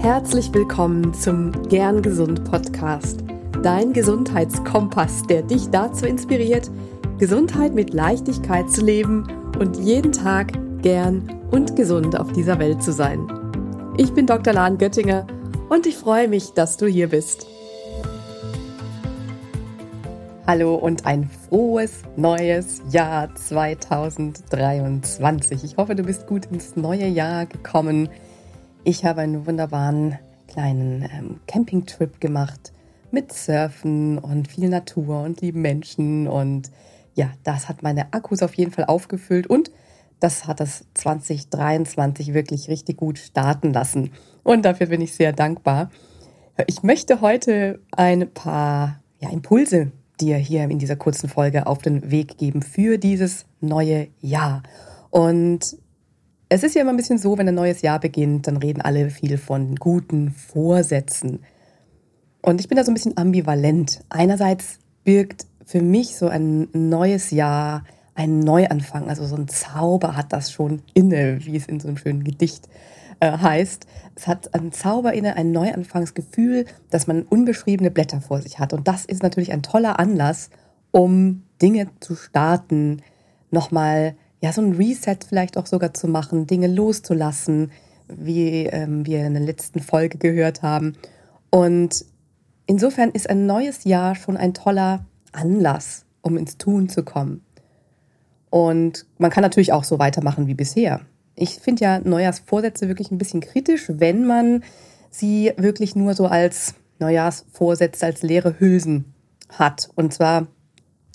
Herzlich willkommen zum Gern Gesund Podcast, dein Gesundheitskompass, der dich dazu inspiriert, Gesundheit mit Leichtigkeit zu leben und jeden Tag gern und gesund auf dieser Welt zu sein. Ich bin Dr. Lahn Göttinger und ich freue mich, dass du hier bist. Hallo und ein frohes neues Jahr 2023. Ich hoffe, du bist gut ins neue Jahr gekommen. Ich habe einen wunderbaren kleinen ähm, Campingtrip gemacht mit Surfen und viel Natur und lieben Menschen. Und ja, das hat meine Akkus auf jeden Fall aufgefüllt und das hat das 2023 wirklich richtig gut starten lassen. Und dafür bin ich sehr dankbar. Ich möchte heute ein paar ja, Impulse dir hier in dieser kurzen Folge auf den Weg geben für dieses neue Jahr. Und es ist ja immer ein bisschen so, wenn ein neues Jahr beginnt, dann reden alle viel von guten Vorsätzen. Und ich bin da so ein bisschen ambivalent. Einerseits birgt für mich so ein neues Jahr ein Neuanfang, also so ein Zauber hat das schon inne, wie es in so einem schönen Gedicht äh, heißt. Es hat einen Zauber inne, ein Neuanfangsgefühl, dass man unbeschriebene Blätter vor sich hat. Und das ist natürlich ein toller Anlass, um Dinge zu starten, nochmal ja, so ein Reset vielleicht auch sogar zu machen, Dinge loszulassen, wie ähm, wir in der letzten Folge gehört haben. Und insofern ist ein neues Jahr schon ein toller Anlass, um ins Tun zu kommen. Und man kann natürlich auch so weitermachen wie bisher. Ich finde ja Neujahrsvorsätze wirklich ein bisschen kritisch, wenn man sie wirklich nur so als Neujahrsvorsätze, als leere Hülsen hat. Und zwar,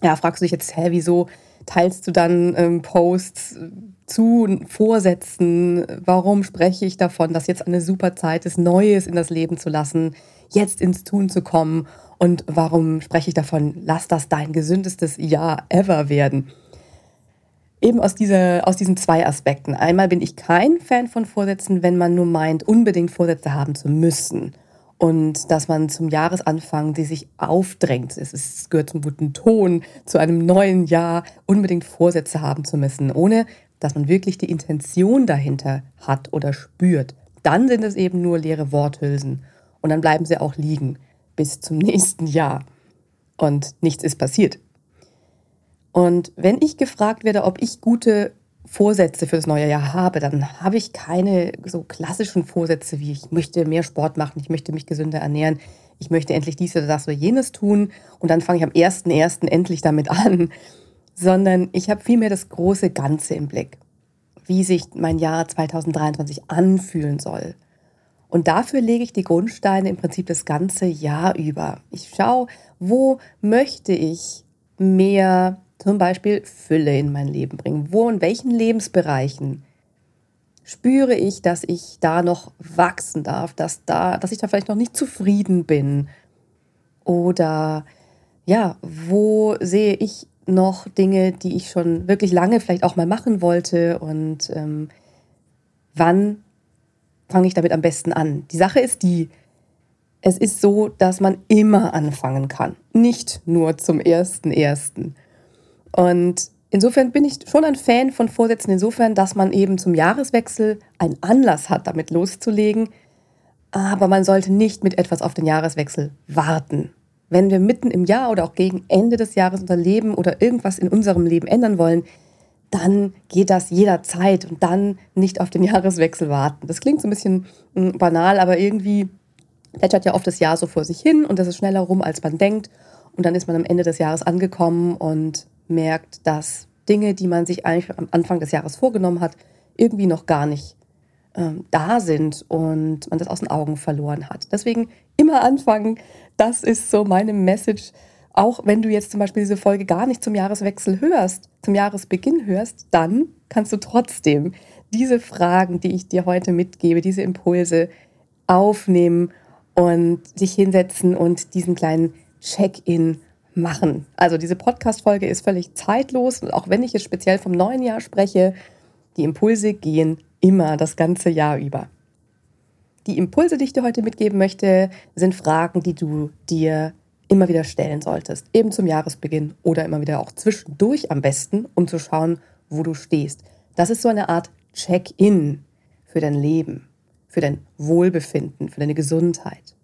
ja, fragst du dich jetzt, hä, wieso teilst du dann ähm, Posts zu Vorsätzen? Warum spreche ich davon, dass jetzt eine super Zeit ist, Neues in das Leben zu lassen, jetzt ins Tun zu kommen? Und warum spreche ich davon, lass das dein gesündestes Jahr ever werden? Eben aus, dieser, aus diesen zwei Aspekten. Einmal bin ich kein Fan von Vorsätzen, wenn man nur meint, unbedingt Vorsätze haben zu müssen. Und dass man zum Jahresanfang, die sich aufdrängt, es, gehört zum guten Ton, zu einem neuen Jahr unbedingt Vorsätze haben zu müssen, ohne dass man wirklich die Intention dahinter hat oder spürt. Dann sind es eben nur leere Worthülsen. Und dann bleiben sie auch liegen bis zum nächsten Jahr. Und nichts ist passiert. Und wenn ich gefragt werde, ob ich gute Vorsätze für das neue Jahr habe, dann habe ich keine so klassischen Vorsätze wie ich möchte mehr Sport machen, ich möchte mich gesünder ernähren, ich möchte endlich dies oder das oder jenes tun und dann fange ich am 1.1. endlich damit an, sondern ich habe vielmehr das große Ganze im Blick, wie sich mein Jahr 2023 anfühlen soll. Und dafür lege ich die Grundsteine im Prinzip das ganze Jahr über. Ich schaue, wo möchte ich mehr zum Beispiel Fülle in mein Leben bringen? Wo in welchen Lebensbereichen spüre ich, dass ich da noch wachsen darf, dass da, dass ich da vielleicht noch nicht zufrieden bin? Oder ja, wo sehe ich noch Dinge, die ich schon wirklich lange vielleicht auch mal machen wollte und ähm, wann fange ich damit am besten an? Die Sache ist die, es ist so, dass man immer anfangen kann, nicht nur zum ersten ersten. Und insofern bin ich schon ein Fan von Vorsätzen, insofern, dass man eben zum Jahreswechsel einen Anlass hat, damit loszulegen. Aber man sollte nicht mit etwas auf den Jahreswechsel warten. Wenn wir mitten im Jahr oder auch gegen Ende des Jahres unser Leben oder irgendwas in unserem Leben ändern wollen, dann geht das jederzeit und dann nicht auf den Jahreswechsel warten. Das klingt so ein bisschen hm, banal, aber irgendwie plätschert ja oft das Jahr so vor sich hin und das ist schneller rum, als man denkt. Und dann ist man am Ende des Jahres angekommen und merkt, dass Dinge, die man sich eigentlich am Anfang des Jahres vorgenommen hat, irgendwie noch gar nicht ähm, da sind und man das aus den Augen verloren hat. Deswegen immer anfangen. Das ist so meine Message. Auch wenn du jetzt zum Beispiel diese Folge gar nicht zum Jahreswechsel hörst, zum Jahresbeginn hörst, dann kannst du trotzdem diese Fragen, die ich dir heute mitgebe, diese Impulse aufnehmen und dich hinsetzen und diesen kleinen Check-in machen. Also diese Podcast-Folge ist völlig zeitlos und auch wenn ich jetzt speziell vom neuen Jahr spreche, die Impulse gehen immer das ganze Jahr über. Die Impulse, die ich dir heute mitgeben möchte, sind Fragen, die du dir immer wieder stellen solltest, eben zum Jahresbeginn oder immer wieder auch zwischendurch am besten, um zu schauen, wo du stehst. Das ist so eine Art Check-in für dein Leben, für dein Wohlbefinden, für deine Gesundheit.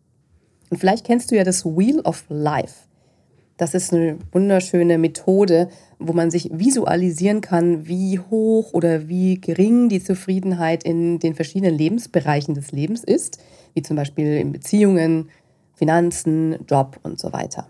Und vielleicht kennst du ja das Wheel of Life. Das ist eine wunderschöne Methode, wo man sich visualisieren kann, wie hoch oder wie gering die Zufriedenheit in den verschiedenen Lebensbereichen des Lebens ist, wie zum Beispiel in Beziehungen, Finanzen, Job und so weiter.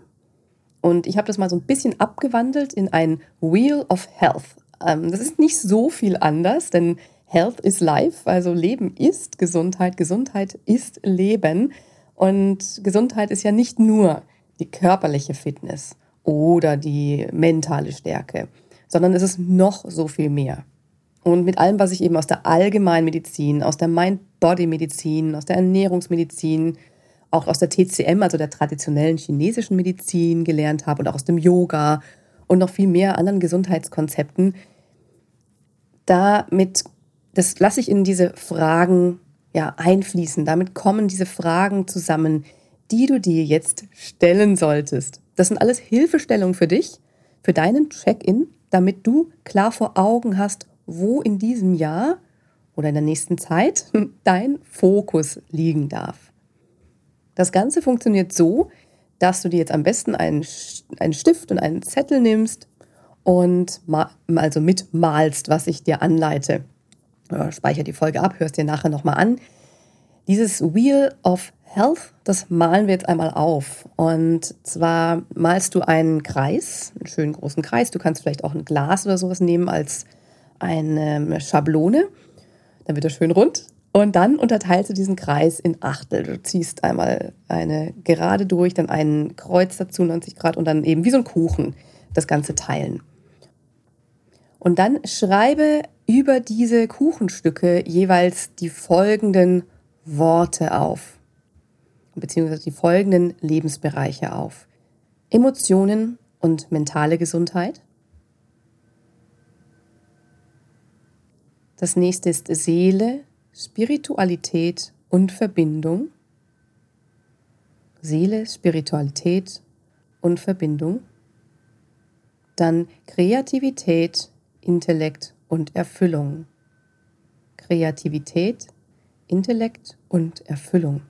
Und ich habe das mal so ein bisschen abgewandelt in ein Wheel of Health. Ähm, das ist nicht so viel anders, denn Health is Life, also Leben ist Gesundheit, Gesundheit ist Leben. Und Gesundheit ist ja nicht nur die körperliche Fitness oder die mentale Stärke, sondern es ist noch so viel mehr. Und mit allem, was ich eben aus der Allgemeinmedizin, aus der Mind-Body-Medizin, aus der Ernährungsmedizin, auch aus der TCM, also der traditionellen chinesischen Medizin gelernt habe und auch aus dem Yoga und noch viel mehr anderen Gesundheitskonzepten, damit, das lasse ich in diese Fragen ja einfließen. Damit kommen diese Fragen zusammen, die du dir jetzt stellen solltest. Das sind alles Hilfestellungen für dich, für deinen Check-in, damit du klar vor Augen hast, wo in diesem Jahr oder in der nächsten Zeit dein Fokus liegen darf. Das Ganze funktioniert so, dass du dir jetzt am besten einen, Stift und einen Zettel nimmst und mal, also mitmalst, was ich dir anleite. Speicher die Folge ab, hörst dir nachher nochmal an. Dieses Wheel of Health, das malen wir jetzt einmal auf. Und zwar malst du einen Kreis, einen schönen großen Kreis. Du kannst vielleicht auch ein Glas oder sowas nehmen als eine Schablone. Dann wird er schön rund. Und dann unterteilst du diesen Kreis in Achtel. Du ziehst einmal eine Gerade durch, dann einen Kreuz dazu, 90 Grad und dann eben wie so ein Kuchen das Ganze teilen. Und dann schreibe über diese Kuchenstücke jeweils die folgenden Worte auf, beziehungsweise die folgenden Lebensbereiche auf. Emotionen und mentale Gesundheit. Das nächste ist Seele, Spiritualität und Verbindung. Seele, Spiritualität und Verbindung. Dann Kreativität, Intellekt und Erfüllung. Kreativität, Intellekt und Erfüllung.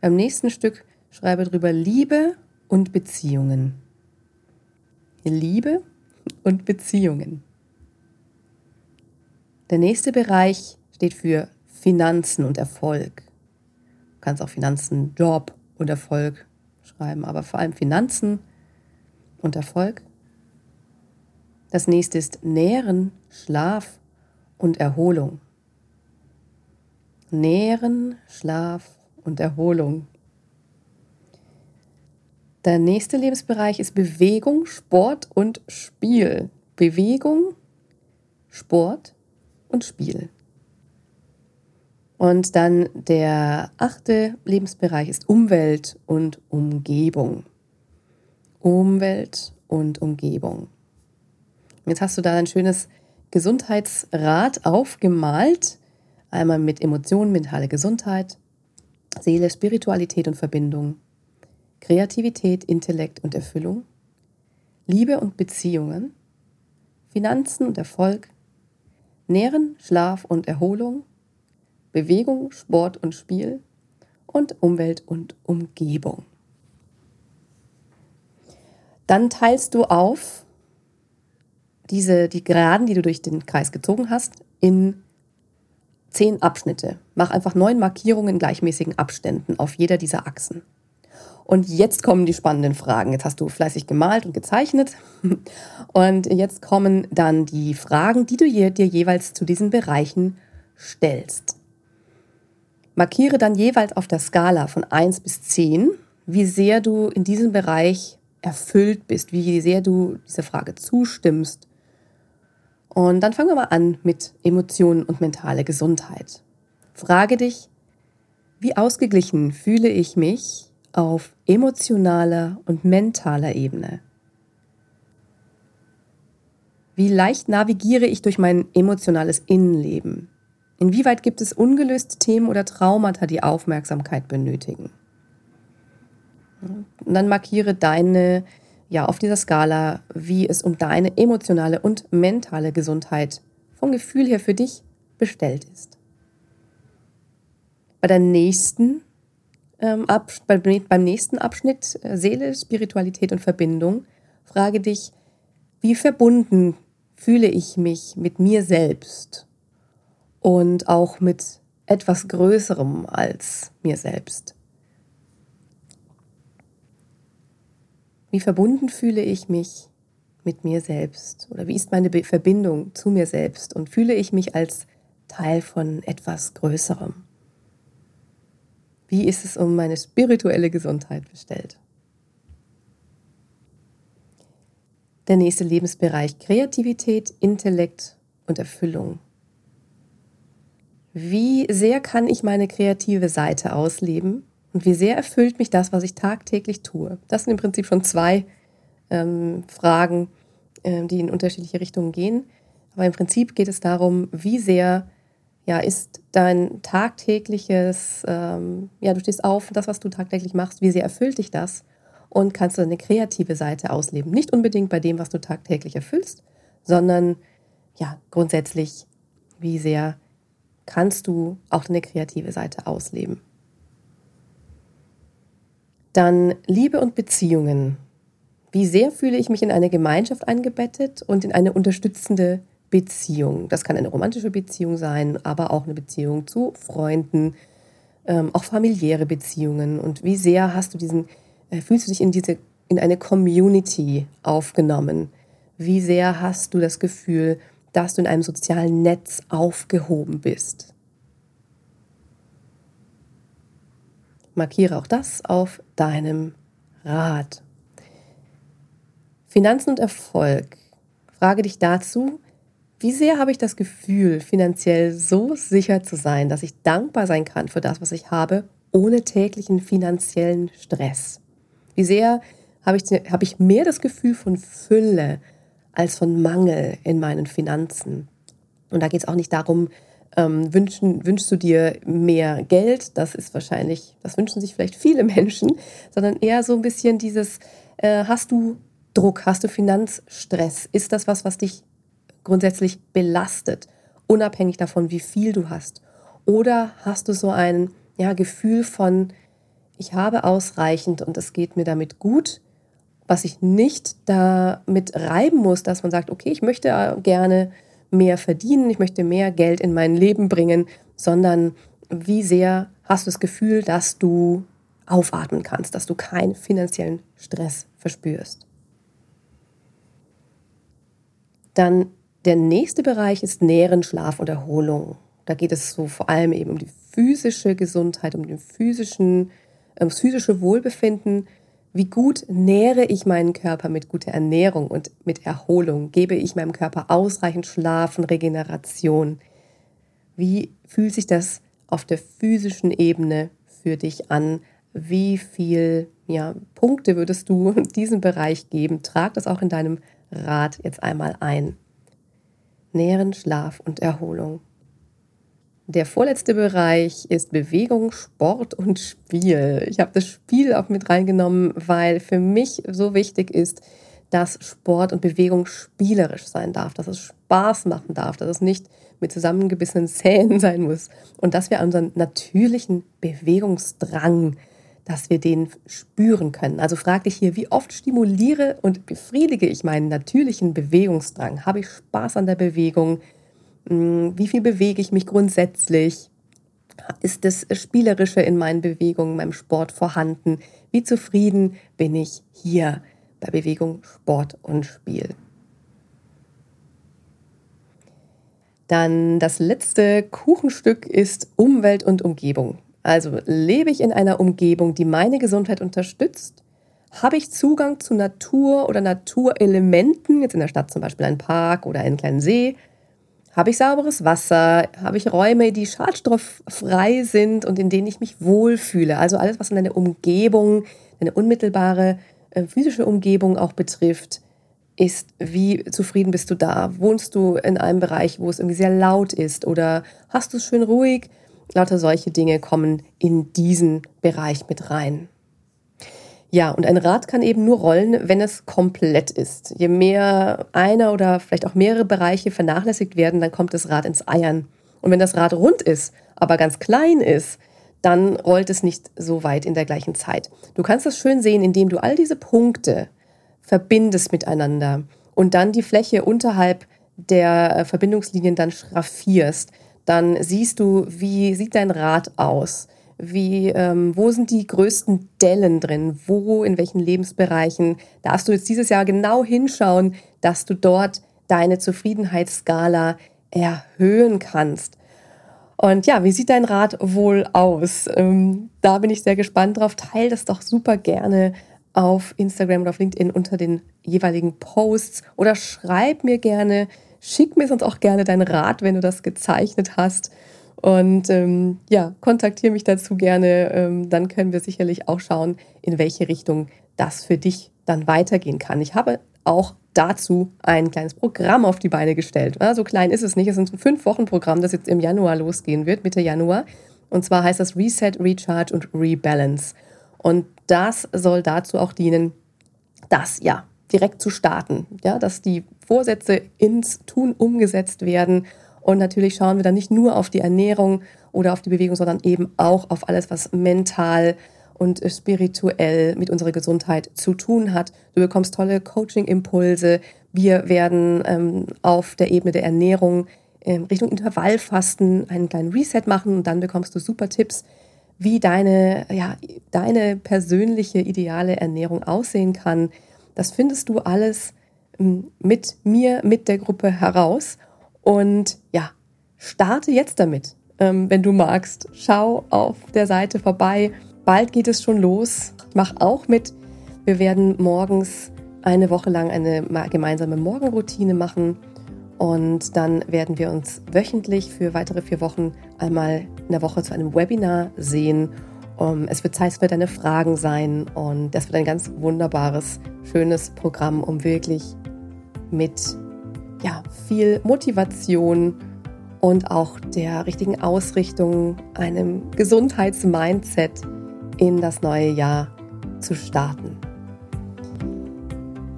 Beim nächsten Stück schreibe drüber Liebe und Beziehungen. Liebe und Beziehungen. Der nächste Bereich steht für Finanzen und Erfolg. Du kannst auch Finanzen, Job und Erfolg schreiben, aber vor allem Finanzen und Erfolg. Das nächste ist Nähren, Schlaf und Erholung. Nähren, Schlaf und Erholung. Der nächste Lebensbereich ist Bewegung, Sport und Spiel. Bewegung, Sport und Spiel. Und dann der achte Lebensbereich ist Umwelt und Umgebung. Umwelt und Umgebung. Jetzt hast du da ein schönes Gesundheitsrad aufgemalt Einmal mit Emotionen, mentale Gesundheit, Seele, Spiritualität und Verbindung, Kreativität, Intellekt und Erfüllung, Liebe und Beziehungen, Finanzen und Erfolg, Nähren, Schlaf und Erholung, Bewegung, Sport und Spiel und Umwelt und Umgebung. Dann teilst du auf diese, die Geraden, die du durch den Kreis gezogen hast, in zehn Abschnitte. Mach einfach neun Markierungen in gleichmäßigen Abständen auf jeder dieser Achsen. Und jetzt kommen die spannenden Fragen. Jetzt hast du fleißig gemalt und gezeichnet. Und jetzt kommen dann die Fragen, die du dir jeweils zu diesen Bereichen stellst. Markiere dann jeweils auf der Skala von 1 bis 10, wie sehr du in diesem Bereich erfüllt bist, wie sehr du dieser Frage zustimmst und dann fangen wir mal an mit Emotionen und mentale Gesundheit. Frage dich, wie ausgeglichen fühle ich mich auf emotionaler und mentaler Ebene? Wie leicht navigiere ich durch mein emotionales Innenleben? Inwieweit gibt es ungelöste Themen oder Traumata, die Aufmerksamkeit benötigen? Und dann markiere deine ja auf dieser Skala, wie es um deine emotionale und mentale Gesundheit vom Gefühl her für dich bestellt ist. bei der nächsten ähm, ab, bei, beim nächsten Abschnitt äh, Seele, Spiritualität und Verbindung frage dich, wie verbunden fühle ich mich mit mir selbst und auch mit etwas Größerem als mir selbst. Wie verbunden fühle ich mich mit mir selbst oder wie ist meine Be Verbindung zu mir selbst und fühle ich mich als Teil von etwas Größerem? Wie ist es um meine spirituelle Gesundheit bestellt? Der nächste Lebensbereich Kreativität, Intellekt und Erfüllung. Wie sehr kann ich meine kreative Seite ausleben und wie sehr erfüllt mich das, was ich tagtäglich tue? Das sind im Prinzip schon zwei ähm, Fragen, äh, die in unterschiedliche Richtungen gehen. Aber im Prinzip geht es darum, wie sehr ja, ist dein tagtägliches, ähm, ja, du stehst auf, das, was du tagtäglich machst, wie sehr erfüllt dich das? Und kannst du deine kreative Seite ausleben? Nicht unbedingt bei dem, was du tagtäglich erfüllst, sondern ja, grundsätzlich, wie sehr kannst du auch deine kreative Seite ausleben? Dann Liebe und Beziehungen. Wie sehr fühle ich mich in eine Gemeinschaft eingebettet und in eine unterstützende Beziehung. Das kann eine romantische Beziehung sein, aber auch eine Beziehung zu Freunden, ähm, auch familiäre Beziehungen. Und wie sehr hast du diesen, äh, fühlst du dich in diese, in eine Community aufgenommen? Wie sehr hast du das Gefühl, dass du in einem sozialen Netz aufgehoben bist? Markiere auch das auf deinem Rad. Finanzen und Erfolg. Frage dich dazu, wie sehr habe ich das Gefühl, finanziell so sicher zu sein, dass ich dankbar sein kann für das, was ich habe, ohne täglichen finanziellen Stress? Wie sehr habe ich, habe ich mehr das Gefühl von Fülle als von Mangel in meinen Finanzen? Und da geht es auch nicht darum, ähm, wünschen, wünschst du dir mehr Geld? Das ist wahrscheinlich, das wünschen sich vielleicht viele Menschen, sondern eher so ein bisschen dieses, äh, hast du Druck, hast du Finanzstress? Ist das was, was dich grundsätzlich belastet, unabhängig davon, wie viel du hast? Oder hast du so ein ja, Gefühl von, ich habe ausreichend und es geht mir damit gut, was ich nicht damit reiben muss, dass man sagt, okay, ich möchte gerne mehr verdienen, ich möchte mehr Geld in mein Leben bringen, sondern wie sehr hast du das Gefühl, dass du aufatmen kannst, dass du keinen finanziellen Stress verspürst. Dann der nächste Bereich ist Nähren, Schlaf und Erholung. Da geht es so vor allem eben um die physische Gesundheit, um den physischen, um das physische Wohlbefinden. Wie gut nähre ich meinen Körper mit guter Ernährung und mit Erholung? Gebe ich meinem Körper ausreichend Schlaf und Regeneration? Wie fühlt sich das auf der physischen Ebene für dich an? Wie viel ja, Punkte würdest du diesem Bereich geben? Trag das auch in deinem Rat jetzt einmal ein. Nähren, Schlaf und Erholung. Der vorletzte Bereich ist Bewegung, Sport und Spiel. Ich habe das Spiel auch mit reingenommen, weil für mich so wichtig ist, dass Sport und Bewegung spielerisch sein darf, dass es Spaß machen darf, dass es nicht mit zusammengebissenen Zähnen sein muss und dass wir unseren natürlichen Bewegungsdrang dass wir den spüren können. Also frag dich hier, wie oft stimuliere und befriedige ich meinen natürlichen Bewegungsdrang? Habe ich Spaß an der Bewegung? Hm, wie viel bewege ich mich grundsätzlich? Ist das Spielerische in meinen Bewegungen, meinem Sport vorhanden? Wie zufrieden bin ich hier bei Bewegung, Sport und Spiel? Dann das letzte Kuchenstück ist Umwelt und Umgebung. Also lebe ich in einer Umgebung, die meine Gesundheit unterstützt? Habe ich Zugang zu Natur oder Naturelementen, jetzt in der Stadt zum Beispiel ein Park oder einen kleinen See? Habe ich sauberes Wasser? Habe ich Räume, die schadstofffrei sind und in denen ich mich wohlfühle? Also alles, was in deine Umgebung, deine unmittelbare äh, physische Umgebung auch betrifft, ist, wie zufrieden bist du da? Wohnst du in einem Bereich, wo es irgendwie sehr laut ist? Oder hast du es schön ruhig? Lauter solche Dinge kommen in diesen Bereich mit rein. Ja, und ein Rad kann eben nur rollen, wenn es komplett ist. Je mehr einer oder vielleicht auch mehrere Bereiche vernachlässigt werden, dann kommt das Rad ins Eiern. Und wenn das Rad rund ist, aber ganz klein ist, dann rollt es nicht so weit in der gleichen Zeit. Du kannst das schön sehen, indem du all diese Punkte verbindest miteinander und dann die Fläche unterhalb der äh, Verbindungslinien dann schraffierst. Dann siehst du, wie sieht dein Rad aus? Wie, ähm, wo sind die größten Dellen drin? Wo, in welchen Lebensbereichen darfst du jetzt dieses Jahr genau hinschauen, dass du dort deine Zufriedenheitsskala erhöhen kannst? Und ja, wie sieht dein Rad wohl aus? Ähm, da bin ich sehr gespannt drauf. Teil das doch super gerne auf Instagram oder auf LinkedIn unter den jeweiligen Posts oder schreib mir gerne, schick mir sonst auch gerne dein Rad, wenn du das gezeichnet hast. Und ähm, ja, kontaktiere mich dazu gerne. Ähm, dann können wir sicherlich auch schauen, in welche Richtung das für dich dann weitergehen kann. Ich habe auch dazu ein kleines Programm auf die Beine gestellt. Ja, so klein ist es nicht. Es ist ein Fünf-Wochen-Programm, das jetzt im Januar losgehen wird, Mitte Januar. Und zwar heißt das Reset, Recharge und Rebalance. Und das soll dazu auch dienen, das ja direkt zu starten, ja, dass die Vorsätze ins Tun umgesetzt werden. Und natürlich schauen wir dann nicht nur auf die Ernährung oder auf die Bewegung, sondern eben auch auf alles, was mental, und spirituell mit unserer Gesundheit zu tun hat. Du bekommst tolle Coaching-Impulse. Wir werden ähm, auf der Ebene der Ernährung in Richtung Intervallfasten einen kleinen Reset machen und dann bekommst du super Tipps, wie deine, ja, deine persönliche ideale Ernährung aussehen kann. Das findest du alles ähm, mit mir, mit der Gruppe heraus. Und ja, starte jetzt damit, ähm, wenn du magst. Schau auf der Seite vorbei bald geht es schon los. Mach auch mit. Wir werden morgens eine Woche lang eine gemeinsame Morgenroutine machen. Und dann werden wir uns wöchentlich für weitere vier Wochen einmal in der Woche zu einem Webinar sehen. es wird Zeit für deine Fragen sein. Und das wird ein ganz wunderbares, schönes Programm, um wirklich mit ja, viel Motivation und auch der richtigen Ausrichtung, einem Gesundheitsmindset in das neue Jahr zu starten.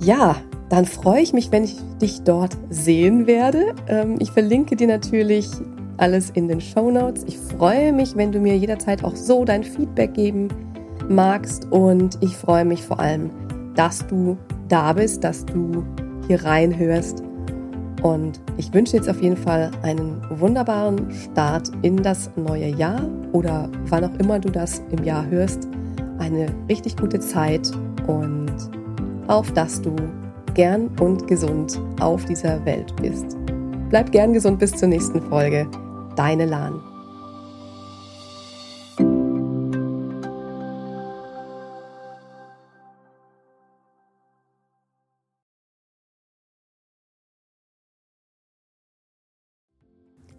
Ja, dann freue ich mich, wenn ich dich dort sehen werde. Ähm, ich verlinke dir natürlich alles in den Show Notes. Ich freue mich, wenn du mir jederzeit auch so dein Feedback geben magst und ich freue mich vor allem, dass du da bist, dass du hier reinhörst und ich wünsche jetzt auf jeden Fall einen wunderbaren Start in das neue Jahr oder wann auch immer du das im Jahr hörst. Eine richtig gute Zeit und auf dass du gern und gesund auf dieser Welt bist. Bleib gern gesund bis zur nächsten Folge. Deine Lahn.